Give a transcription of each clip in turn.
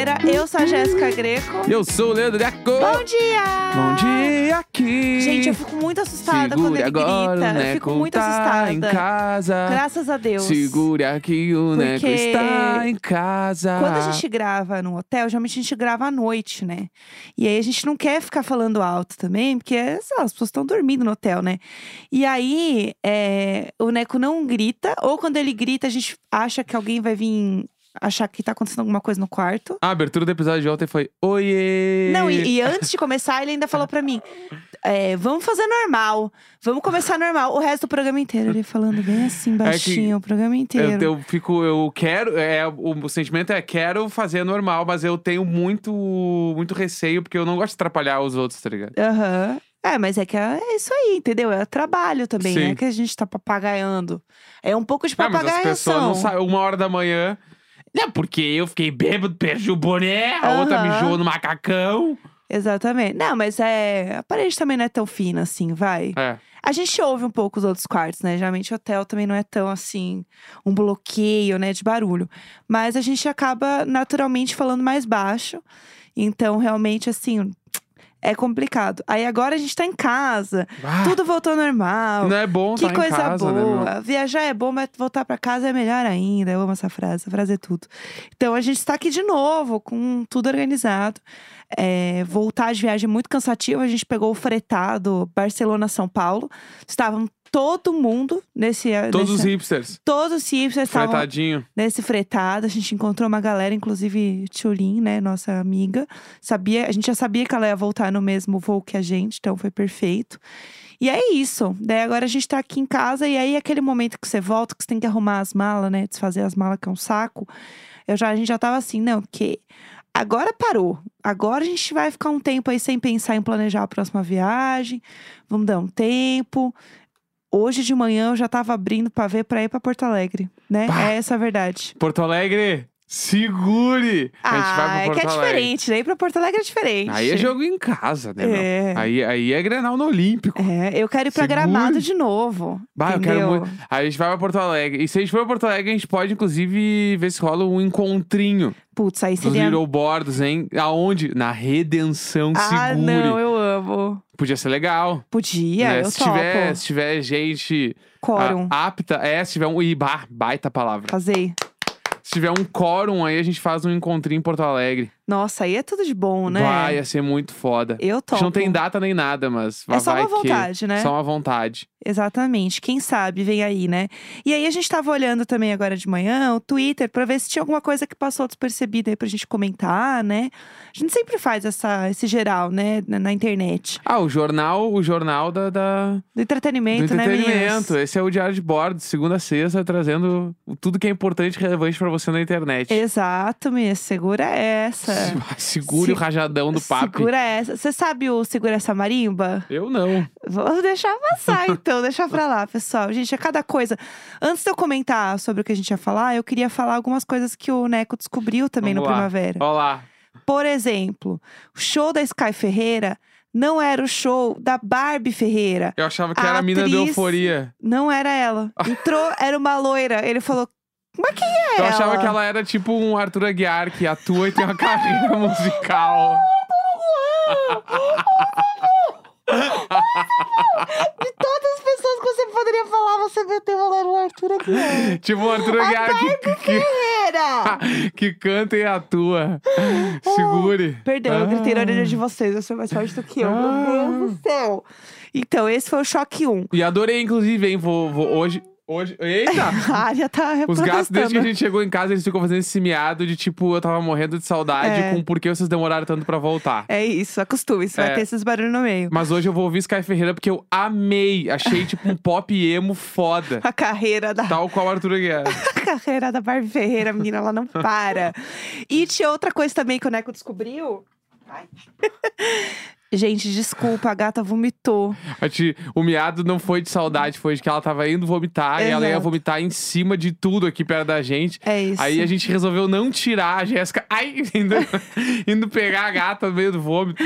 terça-feira. Eu sou a Jéssica Greco. Eu sou o Leandro Deco. Bom dia! Bom dia aqui. Gente, eu fico muito assustada Segure quando ele agora, grita. o Neco Eu fico muito tá assustada. em casa. Graças a Deus. Segure aqui, o Neco Porque está em casa. Quando a gente grava no hotel, geralmente a gente grava à noite, né? E aí a gente não quer ficar falando alto também, porque lá, as pessoas estão dormindo no hotel, né? E aí é, o Neco não grita, ou quando ele grita, a gente acha que alguém vai vir achar que tá acontecendo alguma coisa no quarto. A abertura do episódio de ontem foi Oiê! Não, e, e antes de começar, ele ainda falou pra mim: é, vamos fazer normal, vamos começar normal. O resto do programa inteiro, ele falando bem assim, baixinho, o programa inteiro. Eu, eu fico, eu quero, é, o, o sentimento é quero fazer normal, mas eu tenho muito, muito receio, porque eu não gosto de atrapalhar os outros, tá ligado? Aham. É, mas é que é isso aí, entendeu? É trabalho também, Sim. né? Que a gente tá papagaiando. É um pouco de Ah, mas as pessoas não sabem, uma hora da manhã. Não, porque eu fiquei bêbado, perdi o boné, a outra Aham. mijou no macacão. Exatamente. Não, mas é. A parede também não é tão fina assim, vai. É. A gente ouve um pouco os outros quartos, né? Geralmente o hotel também não é tão assim, um bloqueio, né, de barulho. Mas a gente acaba naturalmente falando mais baixo. Então, realmente, assim, é complicado. Aí agora a gente tá em casa, Ah, tudo voltou ao normal. não é bom Que tá coisa casa, né, boa. meu? Viajar é bom, mas voltar pra casa é melhor ainda. Eu amo essa frase. Essa frase é tudo. Então a gente está aqui de novo, com tudo organizado. É, voltar de viagem é muito cansativo. A gente pegou o fretado Barcelona-São Paulo. Estavam todo mundo nesse. Todos os nesse, hipsters. Todos os hipsters estavam Fretadinho. nesse fretado. A gente encontrou uma galera, inclusive Tchulin, né, nossa amiga. Sabia, a gente já sabia que ela ia voltar no mesmo voo que a gente, então foi perfeito. E é isso. Daí agora a gente tá aqui em casa e aí aquele momento que você volta, que você tem que arrumar as malas, né, desfazer as malas que é um saco. Eu já a gente já tava assim, não, porque agora parou. Agora a gente vai ficar um tempo aí sem pensar em planejar a próxima viagem. Vamos dar um tempo. Hoje de manhã eu já tava abrindo pra ver pra ir pra Porto Alegre, né? É essa a verdade. Porto Alegre, segure! a gente ah, vai é pra que Porto é Alegre. diferente, daí pra Porto Alegre é diferente. Aí é jogo em casa, né, meu? É. Aí, aí é Grenal no Olímpico. É, eu quero ir pra Segure. Gramado de novo. Bah, eu quero entendeu? muito. Aí a gente vai pra Porto Alegre. E se a gente for pra Porto Alegre, a gente pode, inclusive, ver se rola um encontrinho Putz, aí dos seria. Little Boards, hein? Aonde? Na Redenção Ah, Segure. não, eu amo. Podia ser legal. Podia, né? eu se, topo. tiver, se tiver gente Quórum. ah, apta, é, se tiver um. Ih, bah, baita palavra. Casei. Se tiver um quórum, aí a gente faz um encontrinho em Porto Alegre. Nossa, aí é tudo de bom, né? Vai, ia ser muito foda. Eu A topo. gente não tem data nem nada, mas É só vai uma que- vontade, né? Só uma vontade. Exatamente. Quem sabe vem aí, né? E aí a gente tava olhando também agora de manhã o Twitter pra ver se tinha alguma coisa que passou despercebida aí pra gente comentar, né? A gente sempre faz essa, esse geral, né? Na, na internet. Ah, o jornal, o jornal da, da- Do do entretenimento, né, meninas? entretenimento. Esse é o Diário de Bordo, de segunda a sexta, trazendo tudo que é importante e relevante pra você na internet. Exato, minha. Segura essa. Segure Se- o rajadão do papo. Segura essa. Você sabe o Segura essa marimba? Eu não. Vou deixar passar, então. Deixa pra lá, pessoal. Gente, é cada coisa. Antes de eu comentar sobre o que a gente ia falar, eu queria falar algumas coisas que o Neco descobriu também Vamos no lá. Primavera. Ó lá. Por exemplo, o show da Sky Ferreira não era o show da Barbie Ferreira. Eu achava que A era a mina atriz- Euforia. Não era ela. Entrou, era uma loira. Ele falou. Mas quem é Eu ela? achava que ela era tipo um Arthur Aguiar, que atua e tem uma carreira musical. De todas as pessoas que você poderia falar, você meteu ela no Arthur aqui. tipo um Arthur Aguiar que, que, Ferreira! que canta e atua. Segure. Perdão, eu gritei na Ah. orelha de vocês. Eu sou mais forte do que eu. Ah. Meu Deus do céu. Então, esse foi o choque 1. E adorei, inclusive, hein? Vou, vou hoje. Hoje. Eita! A área tá Os gatos, desde que a gente chegou em casa, eles ficam fazendo esse miado de tipo, eu tava morrendo de saudade É. com por que vocês demoraram tanto pra voltar. É isso, acostume. Você É. vai ter esses barulhos no meio. Mas hoje eu vou ouvir Sky Ferreira porque eu amei. Achei tipo um pop emo foda. A carreira da Tal qual Arthur Aguiar. a carreira da Barbie Ferreira, menina, ela não para. E tinha outra coisa também que o Neco descobriu. Gente, desculpa, a gata vomitou. O miado não foi de saudade, foi de que ela tava indo vomitar e ela ia Exato. vomitar em cima de tudo aqui perto da gente. É isso. Aí a gente resolveu não tirar a Jéssica. Ai, indo, indo pegar a gata no meio do vômito.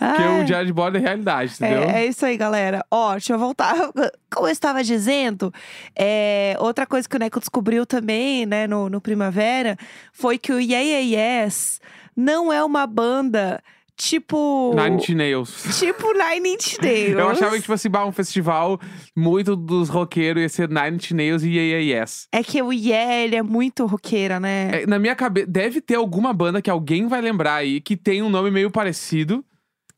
Ai. o diário de bordo é realidade, entendeu? É, é isso aí, galera. Ó, deixa eu voltar. Como eu estava dizendo, é, outra coisa que o Neco descobriu também, né, no, no Primavera, foi que o Yeah Yeah Yes não é uma banda tipo. Nine Inch Nails. Tipo Nine Inch Nails. Eu achava que, tipo assim, bah, um festival muito dos roqueiros ia ser Nine Inch Nails e Yeah, yeah Yes. É que o Yeah, ele é muito roqueira, né? É, na minha cabeça, deve ter alguma banda que alguém vai lembrar aí que tem um nome meio parecido.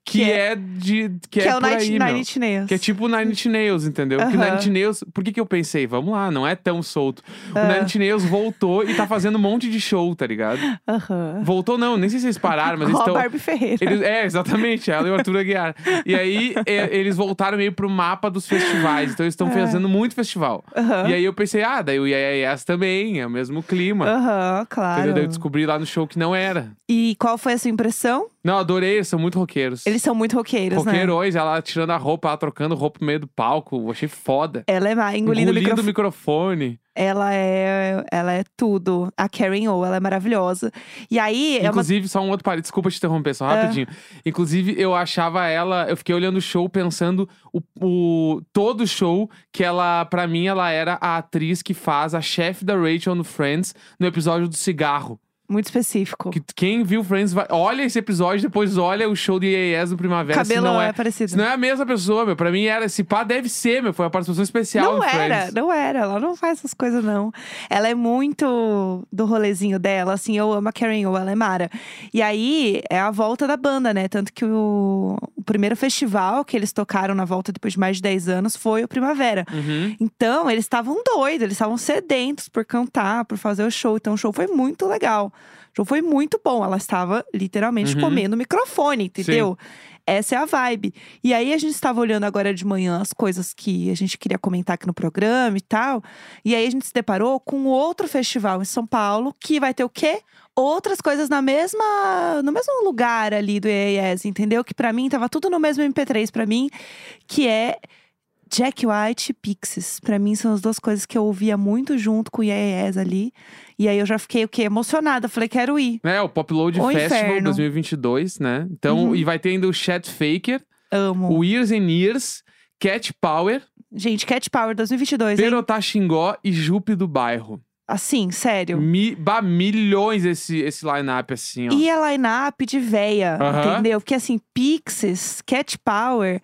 Que, Que é, de. Que, que é, é o Nine, aí, Nine. Inch Nails. Que é tipo Nine Inch Nails, entendeu? Porque Aham. Nine Inch Nails, por que que eu pensei? Vamos lá, não é tão solto. O Ah. Nine Inch Nails voltou e tá fazendo um monte de show, tá ligado? Aham. Voltou não, nem sei se eles pararam, mas Com eles estão... Barbie Ferreira. Eles, é, exatamente, ela e o Arthur Aguiar. E aí, é, eles voltaram meio pro mapa dos festivais. Então, eles estão É. fazendo muito festival. E aí, eu pensei, ah, daí o Yeah Yes também, é o mesmo clima. Aham, claro. Entendeu? Daí eu descobri lá no show que não era. E qual foi a sua impressão? Não, adorei, eles são muito roqueiros. Eles são muito roqueiros, né? Roqueirões, ela tirando a roupa, ela trocando roupa no meio do palco. Eu achei foda. Ela é má, engolindo, o microfone. microfone. Ela é, ela é tudo. A Karen O, ela é maravilhosa. E aí, é uma... Inclusive, só um outro parede, desculpa te interromper, só Ah. rapidinho. Inclusive, eu achava ela, eu fiquei olhando o show pensando o, o todo o show que ela, pra mim, ela era a atriz que faz a chefe da Rachel no Friends no episódio do cigarro. Muito específico. Que quem viu Friends vai, olha esse episódio, depois olha o show de IAS no Primavera. Cabelo não é, é, parecido. se não é a mesma pessoa, meu. Pra mim era, esse pá deve ser, meu. Foi uma participação especial Não era, Friends. não era. Ela não faz essas coisas, não. Ela é muito do rolezinho dela, assim. Eu amo a Karen O, ela é mara. E aí, é a volta da banda, né? Tanto que o, o primeiro festival que eles tocaram na volta depois de mais de 10 anos foi o Primavera. Uhum. Então, eles estavam doidos, eles estavam sedentos por cantar, por fazer o show. Então, o show foi muito legal. O foi muito bom. Ela estava literalmente Uhum. comendo o microfone, entendeu? Essa é a vibe. E aí, a gente estava olhando agora de manhã as coisas que a gente queria comentar aqui no programa e tal. E aí, a gente se deparou com outro festival em São Paulo, que vai ter o quê? Outras coisas na mesma, no mesmo lugar ali do EAS, entendeu? Que pra mim tava tudo no mesmo MP3 pra mim, que é Jack White e Pixies. Pra mim são as duas coisas que eu ouvia muito junto com o Yes ali. E aí eu já fiquei o quê? Emocionada. Falei, quero ir. É, o Pop Load O Festival inferno. 2022, né? Então, Uhum. e vai ter ainda o Chet Faker, Amo. o Years and Years, Cat Power, Gente, Cat Power 2022, hein? Perotá Xingó e Jupe do Bairro. Assim, sério. Mi, bah, milhões esse, esse line-up, assim, ó. E a line-up de véia, Aham. entendeu? Porque assim, Pixies, Cat Power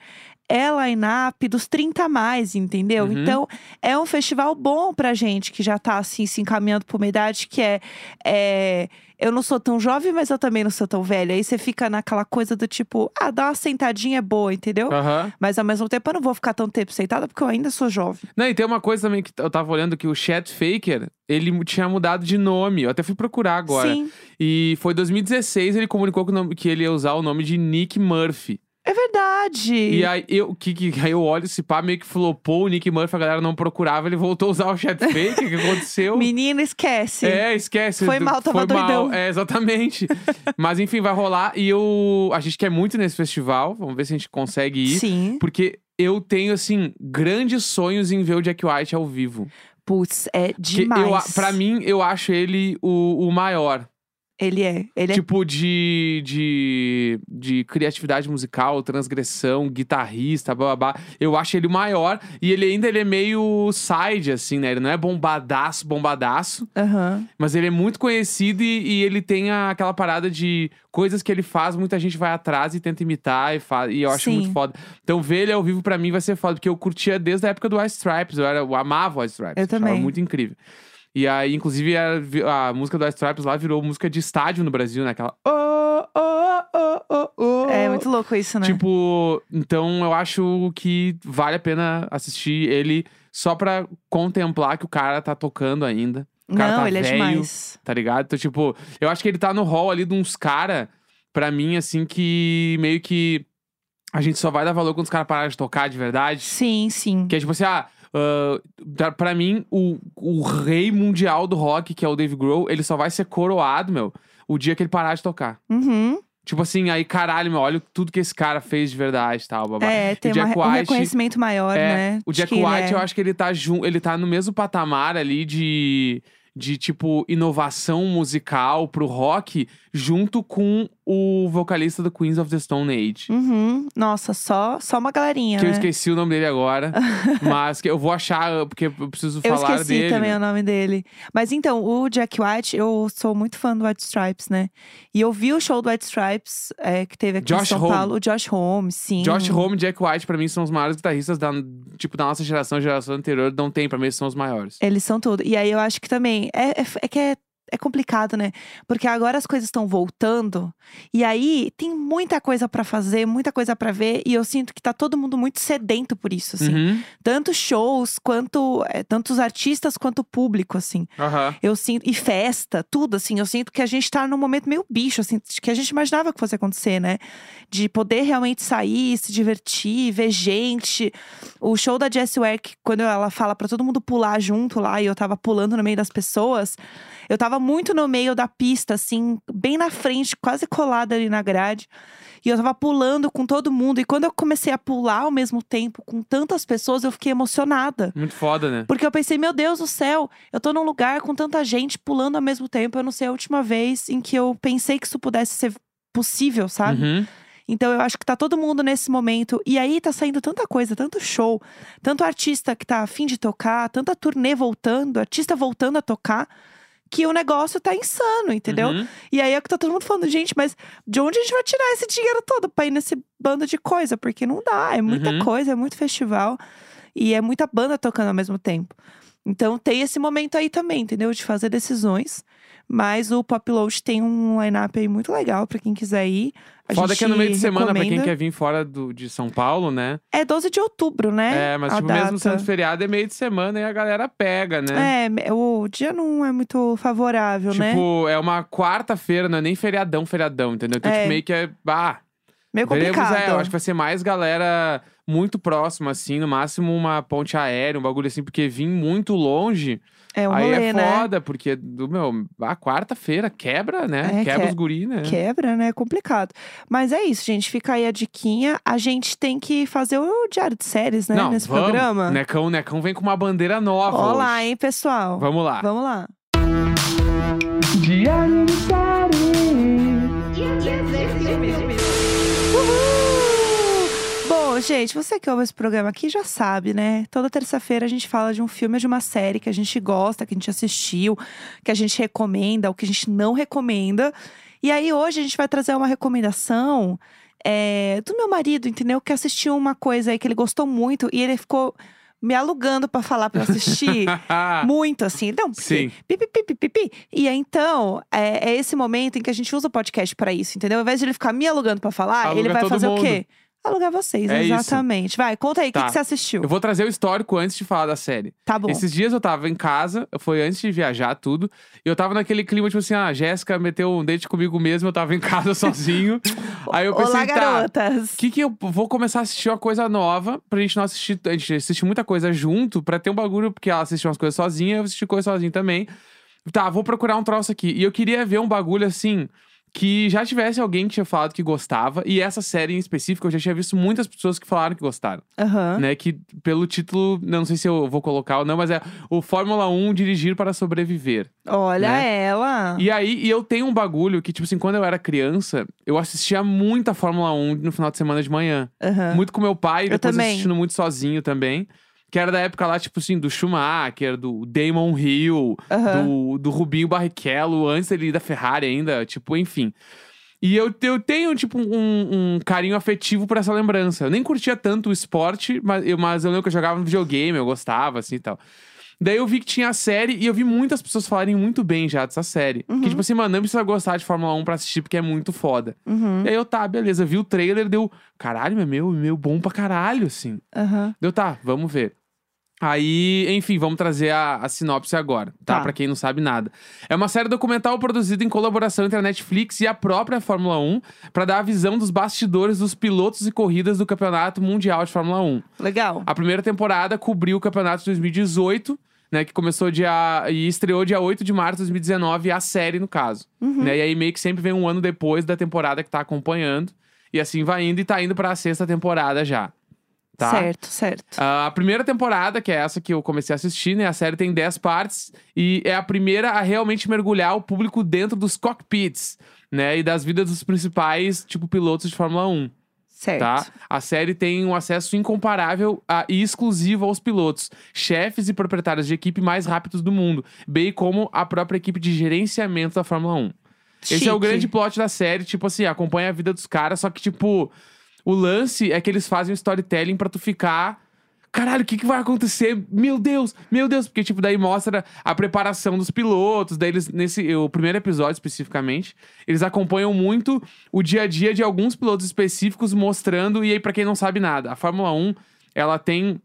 é line-up dos 30 a mais, entendeu? Uhum. Então, é um festival bom pra gente que já tá assim, se encaminhando pra uma idade que é, é. Eu não sou tão jovem, mas eu também não sou tão velha. Aí você fica naquela coisa do tipo, ah, dá uma sentadinha é boa, entendeu? Aham. Mas ao mesmo tempo eu não vou ficar tão tempo sentada porque eu ainda sou jovem. Não, e tem uma coisa também que eu tava olhando que o Chet Faker, ele tinha mudado de nome. Eu até fui procurar agora. Sim, E foi 2016, ele comunicou que ele ia usar o nome de Nick Murphy. É verdade. E aí eu, que, que, aí eu olho esse pá, meio que flopou o Nick Murphy, a galera não procurava, ele voltou a usar o Chet Faker, o que aconteceu? Menina, esquece. É, esquece. Foi mal, tava Foi mal. doidão. É, exatamente. Mas enfim, vai rolar. E eu, a gente quer muito nesse festival. Vamos ver se a gente consegue ir. Sim. Porque eu tenho, assim, grandes sonhos em ver o Jack White ao vivo. Putz, é Que demais. eu, pra mim, eu acho ele o, o maior. Ele é. Ele é Tipo, de, de, de criatividade musical, transgressão, guitarrista, babá. Eu acho ele o maior. E ele ainda ele é meio side, assim, né? Ele não é bombadaço, bombadaço. Aham. Mas ele é muito conhecido e, e ele tem a- aquela parada de coisas que ele faz, muita gente vai atrás e tenta imitar e, faz, e eu acho Sim. muito foda. Então ver ele ao vivo pra mim vai ser foda, porque eu curtia desde a época do White Stripes, eu, era, eu amava o White Stripes. Eu também. muito incrível. E aí, inclusive, a, a música do Stripes lá virou música de estádio no Brasil, né? Aquela. Oh, oh, oh, oh, oh. É muito louco isso, né? Tipo, então eu acho que vale a pena assistir ele só pra contemplar que o cara tá tocando ainda. O cara Não, tá ele é velho, demais. Tá ligado? Então, tipo, eu acho que ele tá no hall ali de uns cara, pra mim, assim, que meio que a gente só vai dar valor quando os caras pararem de tocar de verdade. Sim, sim. Que é tipo assim, ah. Ah, pra- pra mim, o, o rei mundial do rock, que é o Dave Grohl, ele só vai ser coroado, meu, o dia que ele parar de tocar. Uhum. Tipo assim, aí caralho, meu, olha tudo que esse cara fez de verdade e tal, babá. É, tem uma- um White, reconhecimento maior, é, né? O Jack White, é. eu acho que ele tá ele tá no mesmo patamar ali de, de tipo, inovação musical pro rock, junto com o vocalista do Queens of the Stone Age. Uhum. Nossa, só, só uma galerinha, Que eu né? esqueci o nome dele agora. mas que eu vou achar, porque eu preciso Eu falar esqueci dele. também né? o nome dele. Mas então, o Jack White, eu sou muito fã do White Stripes, né? E eu vi o show do White Stripes, é, que teve aqui em Josh São Homme. Paulo. O Josh Holmes, sim. Josh Homme e Jack White, pra mim, são os maiores guitarristas da, tipo, da nossa geração, geração anterior. Não tem, pra mim, eles são os maiores. Eles são tudo. E aí eu acho que também. É, é, é que é, é complicado, né? Porque agora as coisas estão voltando. E aí tem muita coisa pra fazer, muita coisa pra ver. E eu sinto que tá todo mundo muito sedento por isso, assim. Uhum. Tanto shows, quanto. é, tanto os artistas quanto o público, assim. Aham. Eu sinto. E festa, tudo, assim. Eu sinto que a gente tá num momento meio bicho, assim, que a gente imaginava que fosse acontecer, né? De poder realmente sair, se divertir, ver gente. O show da Jessie Ware, quando ela fala pra todo mundo pular junto lá, e eu tava pulando no meio das pessoas, eu tava muito no meio da pista, assim, bem na frente, quase colada ali na grade. E eu tava pulando com todo mundo. E quando eu comecei a pular ao mesmo tempo com tantas pessoas, eu fiquei emocionada. Muito foda, né? Porque eu pensei, meu Deus do céu, eu tô num lugar com tanta gente pulando ao mesmo tempo. Eu não sei a última vez em que eu pensei que isso pudesse ser possível, sabe? Uhum. Então eu acho que tá todo mundo nesse momento. E aí tá saindo tanta coisa, tanto show, tanto artista que tá afim de tocar, tanta turnê voltando, artista voltando a tocar, que o negócio tá insano, entendeu? Uhum. E aí é que tá todo mundo falando, gente, mas de onde a gente vai tirar esse dinheiro todo pra ir nesse bando de coisa? Porque não dá, é muita Uhum. coisa, é muito festival e é muita banda tocando ao mesmo tempo. Então tem esse momento aí também, entendeu? De fazer decisões. Mas o Pop Load tem um line-up aí muito legal pra quem quiser ir. A Foda que é no meio de semana, pra quem recomenda. quer vir fora do, de São Paulo, né? É 12 de outubro, né? É, mas a tipo, mesmo sendo feriado, é meio de semana e a galera pega, né? É, o dia não é muito favorável, né? Tipo, é uma quarta-feira, não é nem feriadão, feriadão, entendeu? Então, É. tipo, meio que é. Ah, Meio veremos, complicado. é. Eu acho que vai ser mais galera muito próxima, assim, no máximo uma ponte aérea, um bagulho assim, porque vir muito longe, É um aí rolê, é né? foda, porque, do meu, a quarta-feira quebra, né? É, quebra que- os guri, né? Quebra, né? É complicado. Mas é isso, gente. Fica aí a diquinha. A gente tem que fazer o diário de séries, né? Não, Nesse vamos. programa. Necão, Necão vem com uma bandeira nova. Olá, hoje. hein, pessoal? Vamos lá. Vamos lá. Diário de Uhul! Bom, gente, você que ouve esse programa aqui já sabe, né? Toda terça-feira a gente fala de um filme ou de uma série que a gente gosta, que a gente assistiu, que a gente recomenda, ou que a gente não recomenda. E aí hoje a gente vai trazer uma recomendação é, do meu marido, entendeu? Que assistiu uma coisa aí que ele gostou muito e ele ficou me alugando pra falar pra eu assistir. Muito, assim. Porque Sim. pi, pi, pi, pi, pi, pi. E aí, então, é, é esse momento em que a gente usa o podcast pra isso, entendeu? Ao invés de ele ficar me alugando pra falar, Aluga ele vai fazer mundo. o quê? Alugar vocês, É isso. exatamente. Vai, conta aí, o que Tá. que você assistiu? Eu vou trazer o histórico antes de falar da série. Tá bom. Esses dias eu tava em casa, foi antes de viajar tudo. E eu tava naquele clima, tipo assim, ah, a Jéssica meteu um date comigo mesmo, eu tava em casa sozinho. Aí eu pensei, Olá, tá, garotas. o que que eu vou começar a assistir uma coisa nova pra gente não assistir. A gente assiste muita coisa junto pra ter um bagulho, porque ela assistiu umas coisas sozinha, eu assisti coisa sozinho também. Tá, vou procurar um troço aqui. E eu queria ver um bagulho assim. Que já tivesse alguém que tinha falado que gostava. E essa série em específico, eu já tinha visto muitas pessoas que falaram que gostaram. Aham. Né? Que pelo título, não sei se eu vou colocar ou não, mas é o Fórmula 1 Dirigir para Sobreviver. Olha né? ela. E aí, e eu tenho um bagulho que, tipo assim, quando eu era criança, eu assistia muita Fórmula 1 no final de semana de manhã. Aham. Muito com meu pai, Eu depois também. assistindo muito sozinho também. Que era da época lá, tipo assim, do Schumacher, do Damon Hill, Aham. do, do Rubinho Barrichello, antes ele ir da Ferrari ainda, tipo, enfim. E eu, eu tenho, tipo, um, um carinho afetivo por essa lembrança. Eu nem curtia tanto o esporte, mas eu, mas eu lembro que eu jogava no videogame, eu gostava, assim e tal. Daí eu vi que tinha a série e eu vi muitas pessoas falarem muito bem já dessa série. Uhum. Que, tipo assim, mano, não precisa gostar de Fórmula 1 pra assistir, porque é muito foda. Uhum. E aí eu, tá, beleza, vi o trailer, deu, caralho, meu, meu bom pra caralho, assim. Aham. Deu, tá, vamos ver. Aí, enfim, vamos trazer a, a sinopse agora, tá? Tá. Pra quem não sabe nada. É uma série documental produzida em colaboração entre a Netflix e a própria Fórmula 1 pra dar a visão dos bastidores dos pilotos e corridas do Campeonato Mundial de Fórmula 1. Legal. A primeira temporada cobriu o campeonato de 2018 né? Que começou dia. e estreou dia 8 de março de 2019, a série, no caso. Uhum. Né? E aí meio que sempre vem um ano depois da temporada que tá acompanhando. E assim vai indo e tá indo pra sexta temporada já. Tá? Certo, certo. A primeira temporada, que é essa que eu comecei a assistir, né? A série tem 10 partes e é a primeira a realmente mergulhar o público dentro dos cockpits, né? E das vidas dos principais, tipo, pilotos de Fórmula 1, Certo. tá? A série tem um acesso incomparável a- e exclusivo aos pilotos, chefes e proprietários de equipe mais rápidos do mundo, bem como a própria equipe de gerenciamento da Fórmula 1. Esse é o Chique. grande plot da série, tipo assim, acompanha a vida dos caras, só que, tipo, o lance é que eles fazem um storytelling pra tu ficar. Caralho, o que, que vai acontecer? Meu Deus, meu Deus, porque, tipo, daí mostra a preparação dos pilotos, daí eles, nesse, o primeiro episódio especificamente, eles acompanham muito o dia a dia de alguns pilotos específicos mostrando, e aí, pra quem não sabe nada, a Fórmula 1, ela tem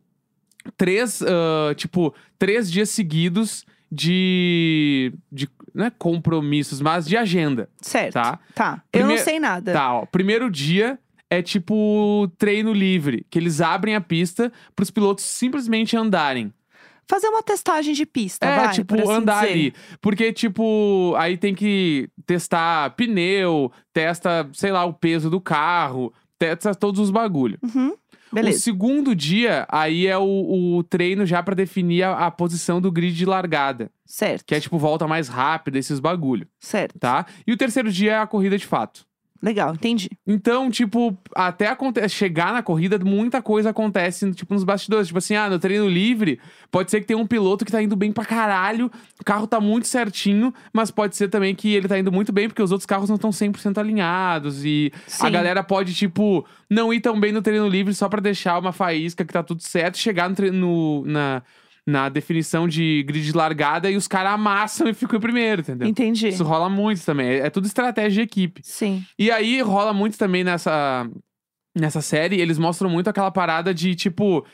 três, ah, tipo, três dias seguidos de, de, não é compromissos, mas de agenda, Certo. tá? Tá. Eu não sei nada. Tá, ó. Primeiro dia é tipo treino livre, que eles abrem a pista pros pilotos simplesmente andarem. Fazer uma testagem de pista, é, vai, tipo, por assim andar dizer. ali. Porque, tipo, aí tem que testar pneu, testa, sei lá, o peso do carro, testa todos os bagulho. Uhum. O Beleza. segundo dia, aí é o, o treino já pra definir a, a posição do grid de largada. Certo. Que é, tipo, volta mais rápida, esses bagulho, Certo. tá? E o terceiro dia é a corrida de fato. Legal, entendi. Então, tipo, até aconte- chegar na corrida, muita coisa acontece, tipo, nos bastidores. Tipo assim, ah, no treino livre, pode ser que tenha um piloto que tá indo bem pra caralho, o carro tá muito certinho, mas pode ser também que ele tá indo muito bem porque os outros carros não estão 100% alinhados. E a Sim. galera pode, tipo, não ir tão bem no treino livre só pra deixar uma faísca que tá tudo certo, chegar no, tre- no- na, na definição de grid de largada e os caras amassam e ficam em primeiro, entendeu? Entendi. Isso rola muito também. É, é tudo estratégia de equipe. Sim. E aí rola muito também nessa, nessa série, eles mostram muito aquela parada de, tipo,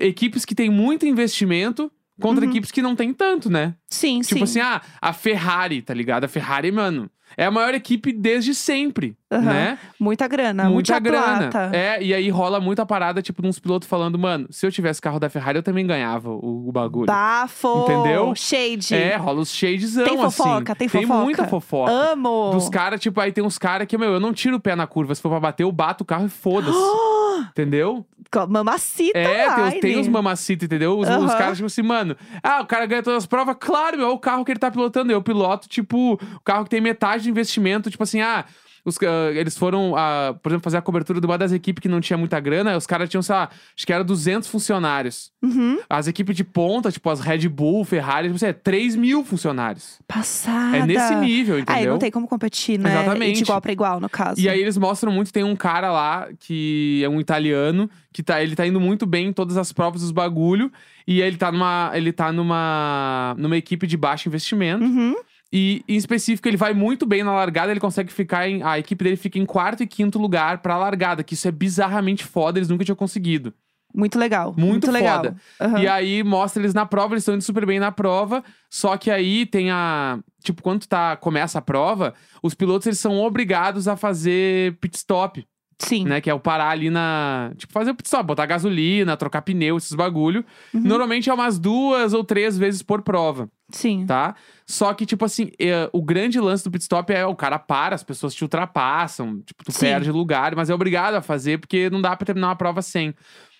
equipes que têm muito investimento contra Uhum. equipes que não tem tanto, né? Sim, Tipo sim. assim, ah, a Ferrari, tá ligado? A Ferrari, mano, é a maior equipe desde sempre, Aham. né? Muita grana, Muita muita grana. plata. É, e aí rola muito a parada, tipo, de uns pilotos falando, mano, se eu tivesse carro da Ferrari, eu também ganhava o, o bagulho. Bafo! Entendeu? Shade. É, rola os shadezão, Tem fofoca, assim. tem fofoca. muita fofoca. Amo! Dos caras, tipo, aí tem uns caras que, meu, eu não tiro o pé na curva. Se for pra bater, eu bato o carro e foda-se. entendeu? Mamacita É, tem, os- line. tem os mamacita, entendeu? Os, os Aham. caras, tipo assim, mano, ah, o cara ganha todas as provas, claro, meu, é o carro que ele tá pilotando. Eu piloto, tipo, o carro que tem metade de investimento, tipo assim, ah. Os ca- eles foram, ah, por exemplo, fazer a cobertura de uma das equipes que não tinha muita grana. Os caras tinham, sei lá, acho que era 200 funcionários. Uhum. As equipes de ponta, tipo as Red Bull, Ferrari, tipo assim, é 3 mil funcionários. Passada. É nesse nível, entendeu? e não tem como competir, né? Exatamente. De igual pra igual, no caso. E aí eles mostram muito, tem um cara lá que é um italiano, que tá, ele tá indo muito bem em todas as provas dos bagulho, e ele tá numa, ele tá numa, numa equipe de baixo investimento. Uhum. E em específico, ele vai muito bem na largada, ele consegue ficar em. A equipe dele fica em quarto e quinto lugar pra largada, que isso é bizarramente foda, eles nunca tinham conseguido. Muito legal. Muito legal. foda. Aham. E aí mostra eles na prova, eles estão indo super bem na prova. Só que aí tem a. Tipo, quando tá, começa a prova, os pilotos eles são obrigados a fazer pit stop. Sim. né? Que é o parar ali na. Tipo, fazer o pit stop, botar gasolina, trocar pneu, esses bagulho. Uhum. Normalmente é umas duas ou três vezes por prova, Sim. tá? Só que, tipo assim, é, o grande lance do pit stop é o cara para, as pessoas te ultrapassam, tipo, tu Sim. perde lugar, mas é obrigado a fazer porque não dá pra terminar uma prova sem.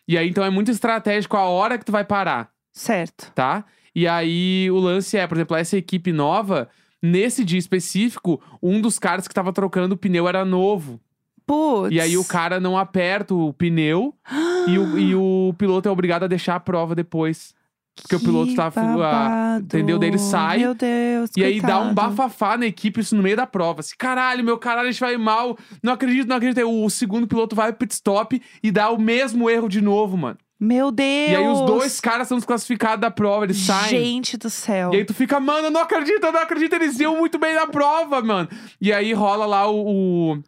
E aí, então, é muito estratégico a hora que tu vai parar, Certo. tá? E aí, o lance é, por exemplo, essa equipe nova, nesse dia específico, um dos caras que tava trocando o pneu era novo. Putz. E aí o cara não aperta o pneu e, o, e o piloto é obrigado a deixar a prova depois. Porque o piloto Que tá. ah, babado. entendeu? Daí ele sai, Meu Deus. E aí dá um coitado. bafafá na equipe, isso no meio da prova. Assim, caralho, meu caralho, a gente vai mal. Não acredito, não acredito. Aí O segundo piloto vai pit stop e dá o mesmo erro de novo, mano. Meu Deus. E aí os dois caras são desclassificados da prova, eles saem. Gente do céu. E aí tu fica, mano, eu não acredito, eu não acredito, eles iam muito bem na prova, mano. E aí rola lá o. o,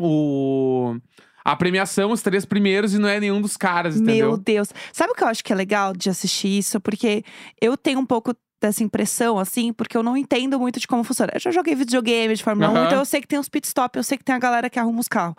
o- a premiação, os três primeiros, e não é nenhum dos caras, entendeu? Meu Deus. Sabe o que eu acho que é legal de assistir isso? Porque eu tenho um pouco dessa impressão, assim, porque eu não entendo muito de como funciona. Eu já joguei videogame de Fórmula 1, Aham. então eu sei que tem os pit stop, eu sei que tem a galera que arruma os carros.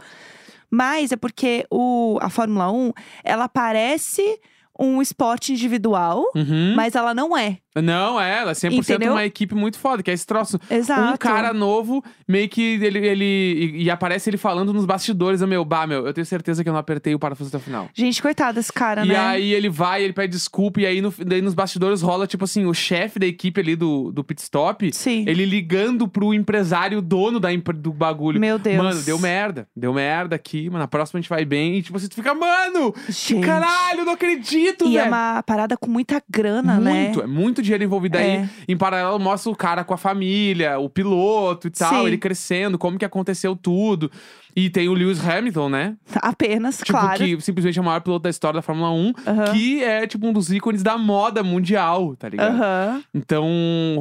Mas é porque o, a Fórmula 1, ela parece um esporte individual, Uhum. mas ela não é. Não, é, ela é 100% Entendeu? uma equipe muito foda, que é esse troço. Exato. Um cara novo, meio que ele. ele e, e aparece ele falando nos bastidores, meu, bah, meu, eu tenho certeza que eu não apertei o parafuso até o final. Gente, coitado desse cara, E né? aí ele vai, ele pede desculpa, e aí no, daí nos bastidores rola, tipo assim, o chefe da equipe ali do, do pit stop, Sim. ele ligando pro empresário, dono da, do bagulho. Meu Deus. Mano, deu merda. Deu merda aqui, mas na próxima a gente vai bem. E tipo assim, tu fica, mano, que Gente. caralho, eu não acredito, E velho. é uma parada com muita grana, né? Muito, é muito dinheiro envolvido aí. É. Em paralelo, mostra o cara com a família, o piloto e tal, Sim. ele crescendo, como que aconteceu tudo. E tem o Lewis Hamilton, né? Apenas, Tipo, claro. que simplesmente é o maior piloto da história da Fórmula 1, Aham. que é, tipo, um dos ícones da moda mundial, tá ligado? Aham. Então,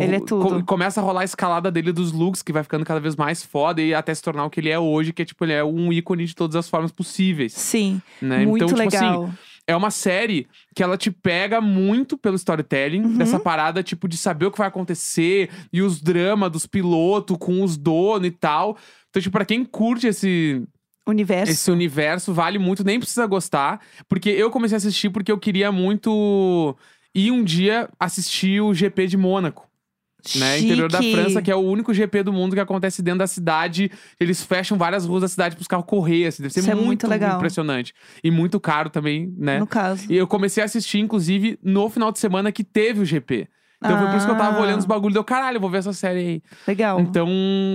Ele é co- tudo. começa a rolar a escalada dele dos looks, que vai ficando cada vez mais foda, e até se tornar o que ele é hoje, que é, tipo, ele é um ícone de todas as formas possíveis, Sim. né? Muito então, tipo legal. assim, é uma série que ela te pega muito pelo storytelling, Uhum. dessa parada, tipo, de saber o que vai acontecer e os dramas dos pilotos com os donos e tal. Então, tipo, pra quem curte esse, Universo. esse universo, vale muito, nem precisa gostar. Porque eu comecei a assistir porque eu queria muito ir um dia assistir o GP de Mônaco. Né, interior da. França, que é o único GP do mundo que acontece dentro da cidade. Eles fecham várias ruas da cidade pros carros correr, assim. Deve ser Isso é muito, muito legal. impressionante. E muito caro também, né? No caso. E eu comecei a assistir, inclusive, no final de semana que teve o GP. Então foi por isso que eu tava Ah. olhando os bagulhos. Deu, caralho, eu vou ver essa série aí. Legal. Então,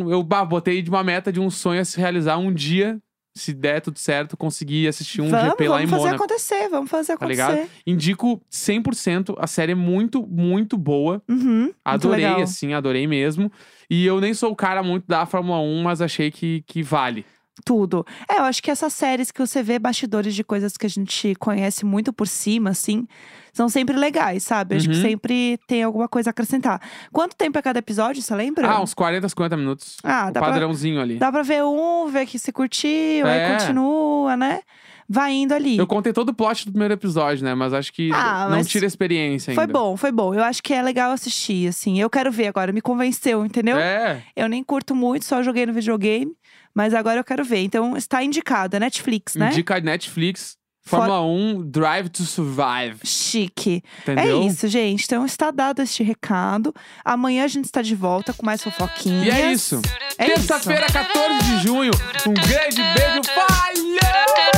eu bah, botei de uma meta, de um sonho a se realizar um dia. Se der tudo certo, conseguir assistir um vamos, GP lá vamos em fazer Mônaco. acontecer, vamos fazer Tá acontecer. ligado? Indico 100%. A série é muito, muito boa. Uhum, muito Adorei, legal. assim, adorei mesmo. E eu nem sou o cara muito da Fórmula 1, mas achei que, que vale. Tudo. É, eu acho que essas séries que você vê bastidores de coisas que a gente conhece muito por cima, assim, são sempre legais, sabe? Acho que Uhum. sempre tem alguma coisa a acrescentar. Quanto tempo é cada episódio, você lembra? Ah, uns 40, 50 minutos. Ah, o dá pra- padrãozinho ali. Dá pra ver um, ver que se curtiu, É. aí continua, né? Vai indo ali. Eu contei todo o plot do primeiro episódio, né? Mas acho que Ah, não tira a experiência ainda. Foi bom, foi bom. Eu acho que é legal assistir, assim. Eu quero ver agora, me convenceu, entendeu? É, Eu nem curto muito, só joguei no videogame. Mas agora eu quero ver. Então, está indicado. É Netflix, né? indica Netflix, For- Fórmula 1, Drive to Survive. Chique. Entendeu? É isso, gente. Então está dado este recado. Amanhã a gente está de volta com mais fofoquinhas. E é isso. É. Terça-feira, 14 de junho. Um grande beijo. Faz!